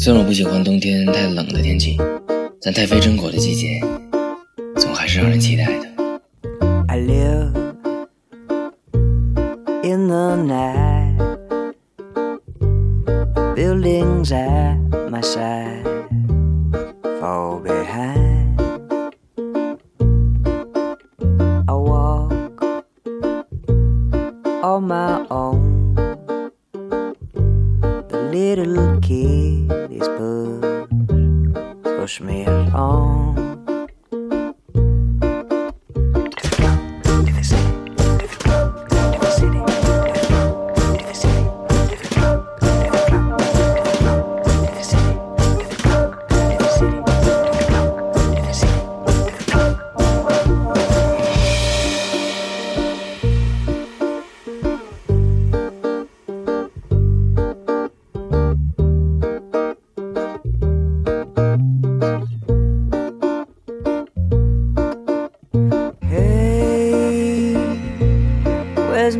虽然我不喜欢冬天太冷的天气，但太妃榛果的季节，总还是让人期待的。I live in the night, buildings at my side fall behind. I walk on my own. Little kiddies push, push me along.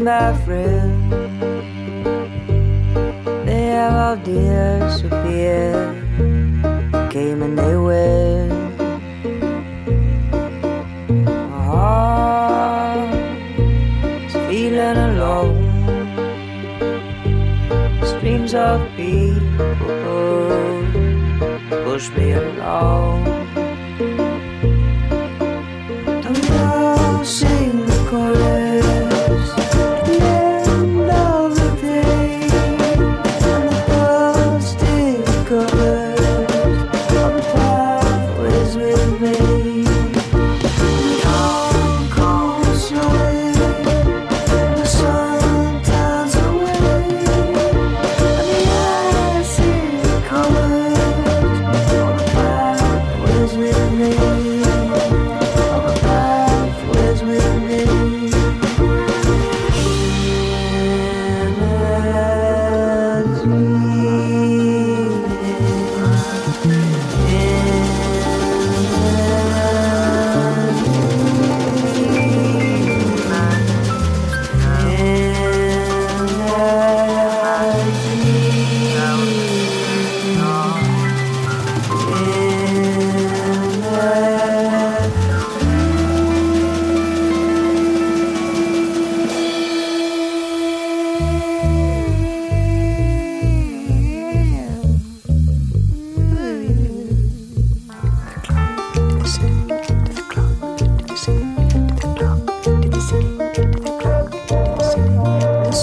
Where's my friend? They have all disappeared. Came and they went. My heart is feeling alone. Streams of people push me along. With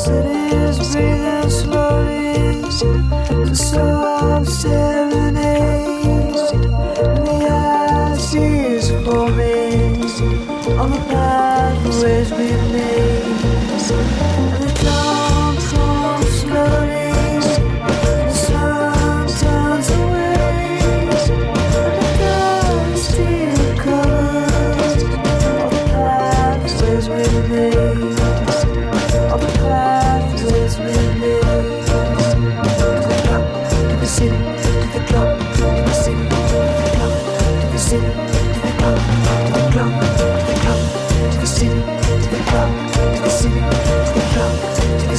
city's breathing slowly, the soft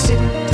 shit.